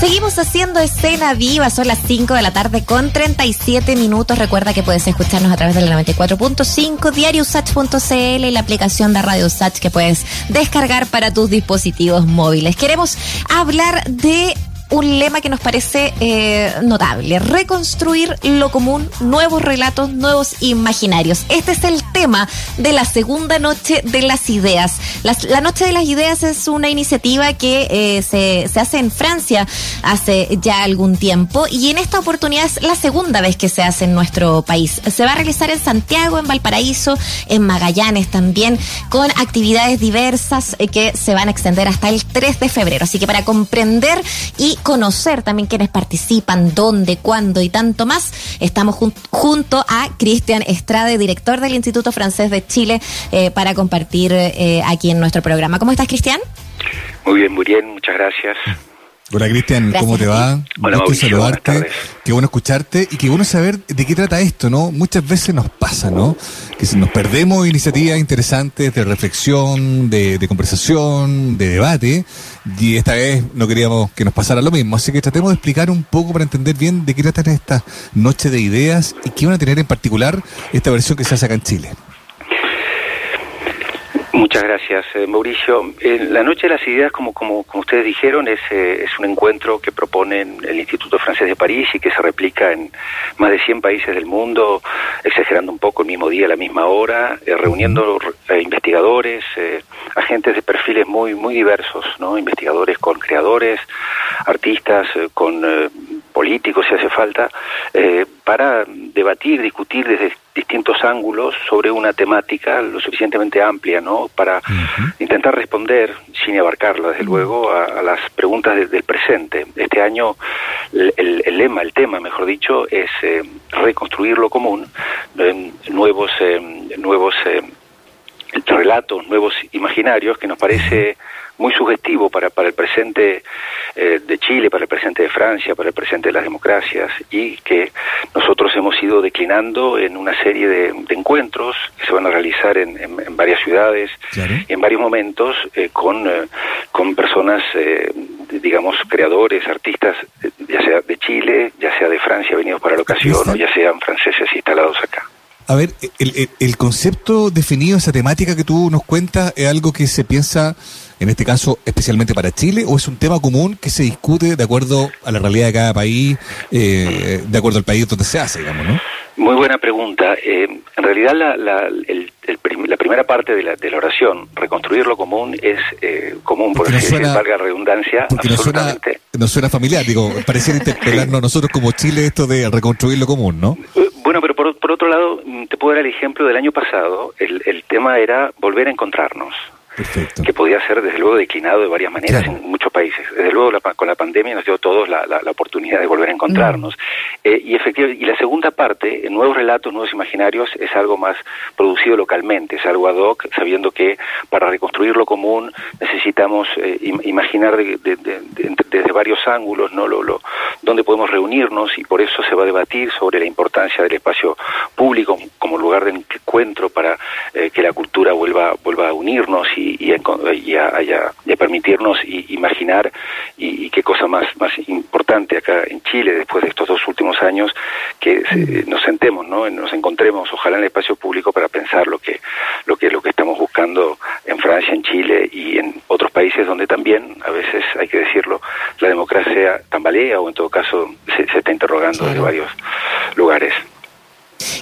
Seguimos haciendo escena viva, son las 5 de la tarde con 37 minutos. Recuerda que puedes escucharnos a través del 94.5, diariosach.cl y la aplicación de Radio Sach que puedes descargar para tus dispositivos móviles. Queremos hablar de un lema que nos parece eh, notable. Reconstruir lo común, nuevos relatos, nuevos imaginarios. Este es el tema de la segunda noche de las ideas. la noche de las ideas es una iniciativa que eh, se, se hace en Francia hace ya algún tiempo y en esta oportunidad es la segunda vez que se hace en nuestro país. Se va a realizar en Santiago, en Valparaíso, en Magallanes también, con actividades diversas eh, que se van a extender hasta el 3 de febrero. Así que para comprender y conocer también quienes participan, dónde, cuándo y tanto más, estamos junto a Cristian Estrade, director del Instituto Francés de Chile, eh, para compartir eh, aquí en nuestro programa. ¿Cómo estás, Cristian? Muy bien, muy bien, muchas gracias. Hola Cristian, ¿cómo te va? Hola, Gusto saludarte, qué bueno escucharte y qué bueno saber de qué trata esto, ¿no? Muchas veces nos pasa, ¿no? Que si nos perdemos iniciativas interesantes de reflexión, de, conversación, de debate, y esta vez no queríamos que nos pasara lo mismo, así que tratemos de explicar un poco para entender bien de qué trata esta noche de ideas y qué van a tener en particular esta versión que se hace acá en Chile. Muchas gracias, eh, Mauricio. la Noche de las Ideas, como, como, como ustedes dijeron, es, eh, es un encuentro que propone el Instituto Francés de París y que se replica en más de 100 países del mundo, exagerando un poco el mismo día, a la misma hora, eh, reuniendo investigadores, agentes de perfiles muy, muy diversos, ¿no? investigadores con creadores, artistas, con políticos si hace falta, para debatir, discutir desde distintos ángulos sobre una temática lo suficientemente amplia, ¿no? Para intentar responder, sin abarcarla, desde luego, a, las preguntas del presente. Este año el, lema, el tema, mejor dicho, es eh, reconstruir lo común, nuevos, eh, nuevos eh, relatos, nuevos imaginarios, que nos parece muy sugestivo para, para el presente eh, de Chile, para el presente de Francia, para el presente de las democracias y que nosotros hemos ido declinando en una serie de, encuentros que se van a realizar en, en, varias ciudades, en varios momentos, eh, con, eh, con personas, digamos, creadores, artistas, ya sea de Chile, ya sea de Francia venidos para la ocasión, o ya sean franceses instalados acá. A ver, el, el, concepto definido, esa temática que tú nos cuentas, ¿es algo que se piensa, en este caso, especialmente para Chile, o es un tema común que se discute de acuerdo a la realidad de cada país, eh, de acuerdo al país donde se hace, digamos, ¿no? Muy buena pregunta. Eh, en realidad, la, la, la, primera parte de la, de la oración, reconstruir lo común, es eh, común, por así decir, valga redundancia, absolutamente. No suena, familiar, digo, pareciera interpelarnos nosotros como Chile esto de reconstruir lo común, ¿no? Bueno, pero por, por, otro lado, mm, te puedo dar el ejemplo del año pasado. El, el tema era volver a encontrarnos. Que podía ser, desde luego, declinado de varias maneras en muchos países. Desde luego, con la pandemia nos dio a todos la, la, oportunidad de volver a encontrarnos. Mm. Eh, y, efectivamente, y la segunda parte, nuevos relatos, nuevos imaginarios, es algo más producido localmente, es algo ad hoc, sabiendo que para reconstruir lo común necesitamos eh, imaginar desde varios ángulos ¿no? Lo, lo, dónde podemos reunirnos y por eso se va a debatir sobre la importancia del espacio público como lugar de encuentro para eh, que la cultura vuelva, vuelva a unirnos y y, a, permitirnos imaginar y, qué cosa más, más importante acá en Chile después de estos dos últimos años que mm. nos sentemos, ¿no? nos encontremos ojalá en el espacio público para pensar lo que, lo que, lo que estamos buscando en Francia, en Chile y en otros países donde también, a veces hay que decirlo, la democracia tambalea o en todo caso se, está interrogando desde varios lugares.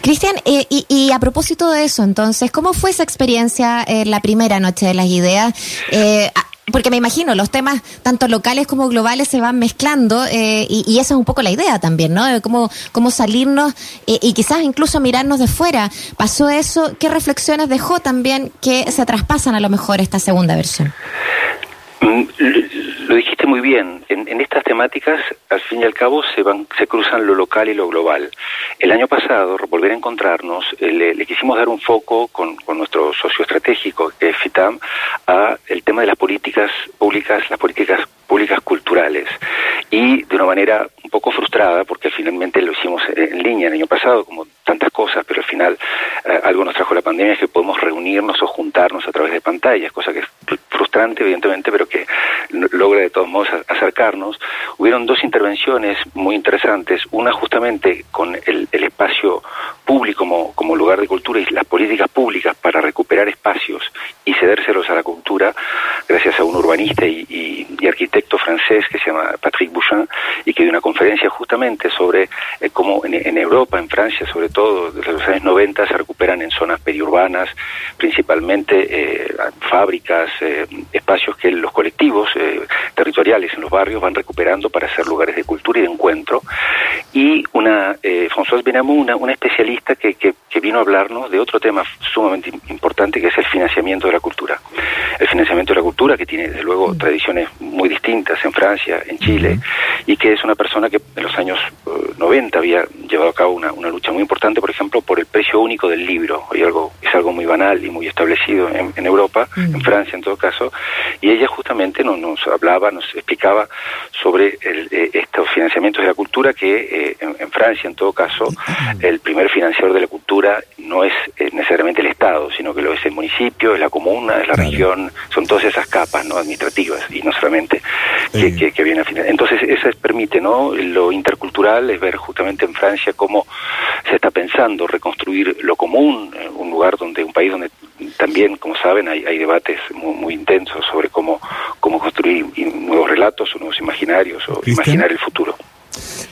Cristian, eh, y, a propósito de eso, entonces, ¿cómo fue esa experiencia en la primera noche de las ideas? Eh, porque me imagino, los temas tanto locales como globales se van mezclando eh, y, esa es un poco la idea también, ¿no? De cómo, cómo salirnos y quizás incluso mirarnos de fuera. ¿Pasó eso? ¿Qué reflexiones dejó también que se traspasan a lo mejor esta segunda versión? Mm, lo dijiste muy bien. En, estas temáticas, al fin y al cabo, se van, se cruzan lo local y lo global. El año pasado, volver a encontrarnos, eh, le, quisimos dar un foco con, con, nuestro socio estratégico, que es FITAM, a el tema de las políticas públicas, las políticas públicas culturales. Y de una manera un poco frustrada, porque finalmente lo hicimos en línea el año pasado, como tantas cosas, pero al final eh, algo nos trajo la pandemia es que podemos reunirnos o juntarnos a través de pantallas, cosa que es frustrante evidentemente, pero que logra de todos modos acercarnos. hubieron dos intervenciones muy interesantes, una justamente con el, espacio público como, como lugar de cultura y las políticas públicas para recuperar espacios y cedérselos a la cultura, gracias a un urbanista y, arquitecto francés que se llama Patrick Bouchin, y que dio una conferencia justamente sobre eh, cómo en, Europa, en Francia sobre todo, desde los años 90 se recuperan en zonas periurbanas, principalmente eh, fábricas, eh, espacios que los colectivos territoriales en los barrios van recuperando para ser lugares de cultura y de encuentro. Y una, Françoise Benamou, una, especialista que, que, vino a hablarnos de otro tema sumamente importante que es el financiamiento de la cultura. El financiamiento de la cultura que tiene desde luego tradiciones muy distintas en Francia, en Chile, y que es una persona que en los años 90 había llevado a cabo una, una, lucha muy importante, por ejemplo, por el precio único del libro. Hoy algo, es algo muy banal y muy establecido en, en Europa, en Francia en todo caso, y ella justamente nos, nos hablaba, nos explicaba sobre el, eh, estos financiamientos de la cultura que eh, en, Francia en todo caso el primer financiador de la cultura no es eh, necesariamente el Estado, sino que lo es el municipio, es la comuna, es la región, son todas esas capas no administrativas y no solamente que, que, vienen a financiar. Entonces eso permite no lo intercultural es ver justamente en Francia cómo se está pensando reconstruir lo común, un lugar donde, un país donde también, como saben, hay, hay debates muy, muy, intensos sobre cómo, cómo construir nuevos relatos o nuevos imaginarios o imaginar el futuro.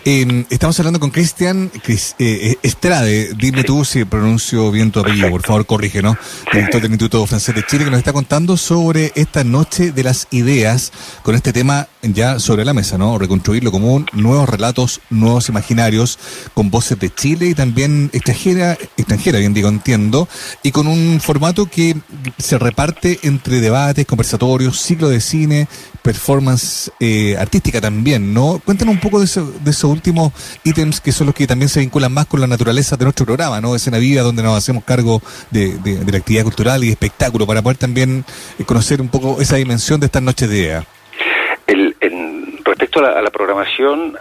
Eh, estamos hablando con Cristian eh, eh, Estrade, dime tú si pronuncio bien tu apellido, por favor corrige, ¿no? Director del Instituto Francés de Chile, que nos está contando sobre esta noche de las ideas, con este tema ya sobre la mesa, ¿no? Reconstruir lo común, nuevos relatos, nuevos imaginarios, con voces de Chile y también extranjera, extranjera, bien digo, entiendo, y con un formato que se reparte entre debates, conversatorios, ciclo de cine, performance eh, artística también, ¿no? Cuéntanos un poco de, eso, de esos últimos ítems que son los que también se vinculan más con la naturaleza de nuestro programa, ¿no? Escena Vida, donde nos hacemos cargo de, la actividad cultural y espectáculo, para poder también eh, conocer un poco esa dimensión de estas noches de idea. El, respecto a la, programación,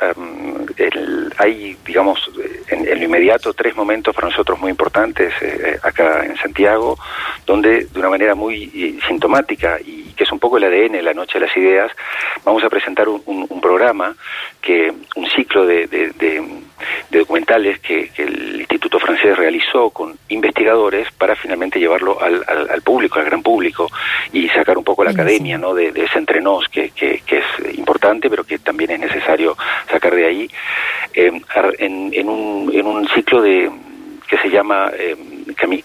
hay, digamos, en, lo inmediato tres momentos para nosotros muy importantes eh, acá en Santiago, donde de una manera muy eh, sintomática y que es un poco el ADN, la Noche de las Ideas, vamos a presentar un, programa, que un ciclo de, documentales que, el Instituto Francés realizó con investigadores para finalmente llevarlo al, público, al gran público, y sacar un poco la academia ¿no? de, ese entrenos que, que, es importante, pero que también es necesario sacar de ahí, eh, en, un, en un ciclo de que se llama eh,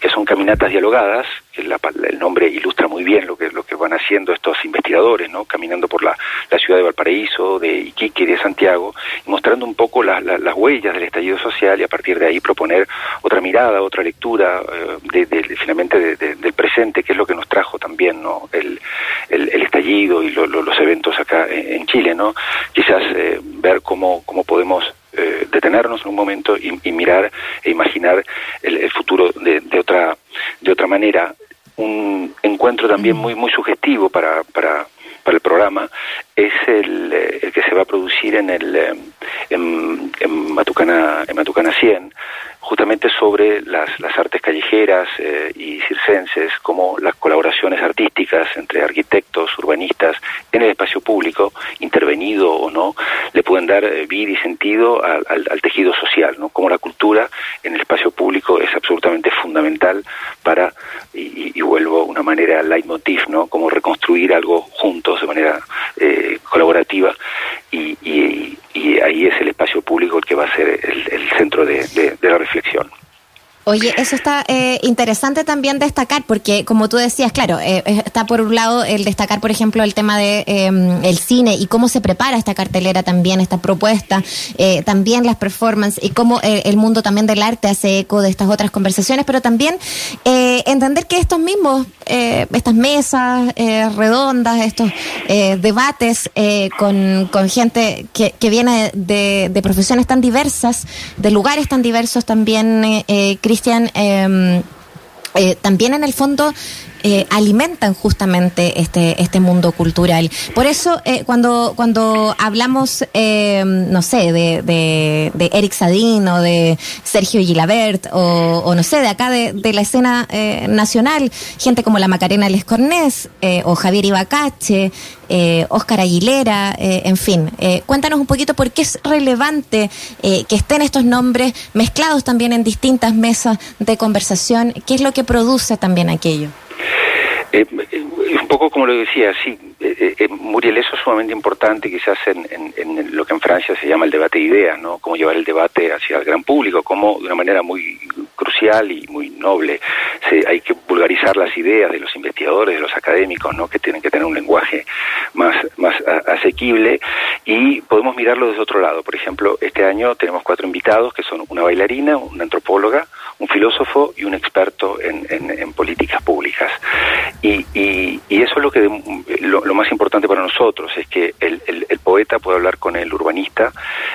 que son caminatas dialogadas, que el nombre ilustra muy bien lo que, lo que van haciendo estos investigadores, ¿no? caminando por la, ciudad de Valparaíso, de Iquique y de Santiago, mostrando un poco las huellas del estallido social y a partir de ahí proponer otra mirada, otra lectura eh, de, finalmente del presente, que es lo que nos trajo también ¿no? el, estallido y los eventos acá en, Chile. ¿no? Quizás eh, ver cómo, cómo podemos eh, detenernos en un momento y, mirar e imaginar el, futuro de, otra de otra manera. Un encuentro también muy muy sugestivo para, para, para el programa es el, eh, el, que se va a producir en el eh, en, en Matucana en Matucana 100 sobre las, las artes callejeras eh, y circenses, como las colaboraciones artísticas entre arquitectos, urbanistas en el espacio público, intervenido o no, le pueden dar eh, vida y sentido al, al, tejido social, ¿no? Como la cultura en el espacio público es absolutamente fundamental para, y, y vuelvo una manera leitmotiv, ¿no? Como reconstruir algo juntos de manera eh, colaborativa y, y, y, ahí es el espacio público el que va a ser el, centro de, la reflexión. Oye, eso está eh, interesante también destacar, porque como tú decías, claro, eh, eh, está por un lado el destacar, por ejemplo, el tema de em, el cine y cómo se prepara esta cartelera también, esta propuesta, también las performances y cómo el mundo también del arte hace eco de estas otras conversaciones, pero también entender que estos mismos, estas mesas redondas, estos debates con, con, gente que, que viene de, de, profesiones tan diversas, de lugares tan diversos también, Cristian, em, eh, también en el fondo eh, alimentan justamente este, este mundo cultural. Por eso, eh, cuando, cuando hablamos, eh, no sé, de, de, de, Eric Sadin o de Sergio Gilabert o, o no sé, de acá de, de la escena eh, nacional, gente como la Macarena Lescornés eh, o Javier Ibacache, eh, Oscar Aguilera, en fin. Cuéntanos un poquito por qué es relevante que estén estos nombres mezclados también en distintas mesas de conversación. ¿Qué es lo que produce también aquello? Eh, un poco como lo decía, sí, eh, eh, Muriel, eso es sumamente importante quizás en, en, en, lo que en Francia se llama el debate de ideas, ¿no? Cómo llevar el debate hacia el gran público, cómo de una manera muy crucial y muy noble se, hay que vulgarizar las ideas de los investigadores, de los académicos, ¿no? Que tienen que tener un lenguaje más, más asequible y podemos mirarlo desde otro lado. Por ejemplo, este año tenemos cuatro invitados que son una bailarina, una antropóloga, un filósofo y un experto en, en políticas públicas. Eso es lo que lo, más importante para nosotros, es que el, el, el, poeta puede hablar con el urbanista,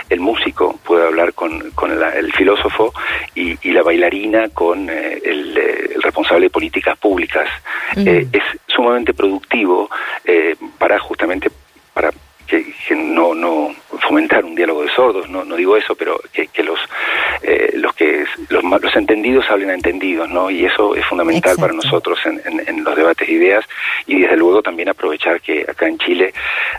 el músico puede hablar con, con la, el filósofo y, y, la bailarina con eh, el, el, responsable de políticas públicas. Mm. Eh, es sumamente productivo eh, para justamente para que, que, no, no fomentar un diálogo de sordos, no, no digo eso, pero que, que los, eh, que los, los, entendidos hablen a entendidos, ¿no? Y eso es fundamental Exacto. para nosotros en, en, en, los debates de ideas y desde luego también aprovechar que acá en Chile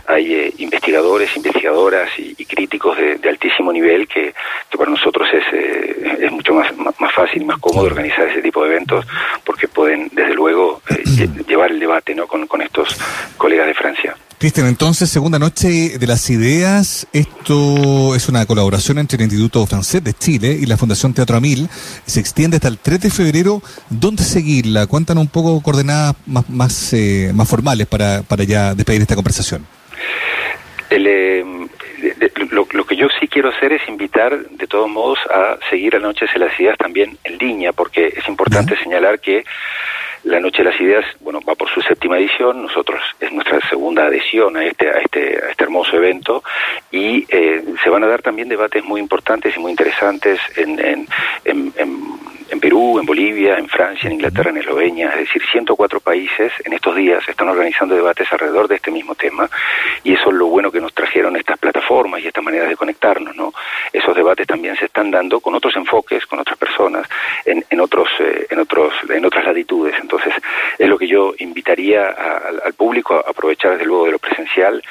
hay eh, investigadores, investigadoras y, y críticos de, de, altísimo nivel que, que para nosotros es, eh, es mucho más, más fácil y más cómodo organizar ese tipo de eventos porque pueden desde luego eh, llevar el debate, ¿no? Con, con estos colegas de Francia. Cristian, entonces, segunda noche de las ideas, esto es una colaboración entre el Instituto Francés de Chile y la Fundación Teatro Amil, se extiende hasta el 3 de febrero. ¿Dónde seguirla? Cuéntanos un poco coordenadas más, más, eh, más formales para, para ya despedir esta conversación. El, eh, lo, lo, que yo sí quiero hacer es invitar, de todos modos, a seguir a Noches de las Ideas también en línea, porque es importante ¿Sí? señalar que la Noche de las Ideas, bueno, va por su séptima edición, nosotros es nuestra segunda adhesión a este, a este, a este hermoso evento. Y eh, se van a dar también debates muy importantes y muy interesantes en, en, en, en, Perú, en Bolivia, en Francia, en Inglaterra, en Eslovenia, es decir, 104 países en estos días están organizando debates alrededor de este mismo tema. Y eso es lo bueno que nos trajeron estas plataformas y estas maneras de conectarnos, ¿no? Esos debates también se están dando con otros enfoques, con otras personas, en, en otros, eh, en otros, en otras latitudes. Entonces, es lo que yo invitaría a, al público a aprovechar desde luego de lo presencial,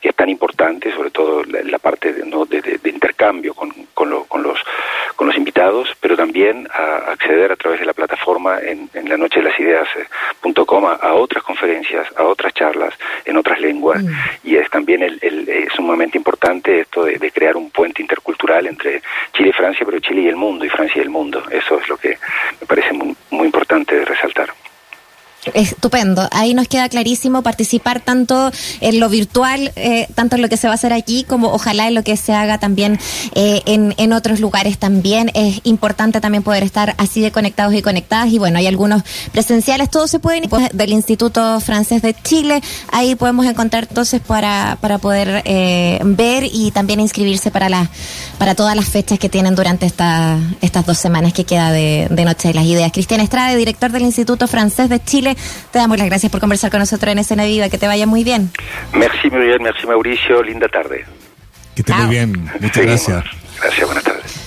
que es tan importante, sobre todo la, la parte de, ¿no? de, de, de intercambio con, con, lo, con, los, con los invitados, pero también a acceder a través de la plataforma en, en la noche de las ideas.com a, a, otras conferencias, a otras charlas en otras lenguas. Mm. Y también el, el, es sumamente importante esto de, de crear un puente intercultural entre Chile y Francia, pero Chile y el mundo, y Francia y el mundo. Eso es lo que me parece muy, muy importante de resaltar. Estupendo. Ahí nos queda clarísimo participar tanto en lo virtual, eh, tanto en lo que se va a hacer aquí, como ojalá en lo que se haga también eh, en, en, otros lugares también. Es importante también poder estar así de conectados y conectadas. Y bueno, hay algunos presenciales, todos se pueden ir del Instituto Francés de Chile. Ahí podemos encontrar entonces para, para poder eh, ver y también inscribirse para, la, para todas las fechas que tienen durante esta, estas dos semanas que queda de, de Noche de las Ideas. Cristian Estrade, director del Instituto Francés de Chile te damos las gracias por conversar con nosotros en Escena Viva. Que te vaya muy bien. Merci, Muriel. Merci, Mauricio. Linda tarde. Que esté muy bien. Muchas Seguimos. gracias. Gracias, buenas tardes.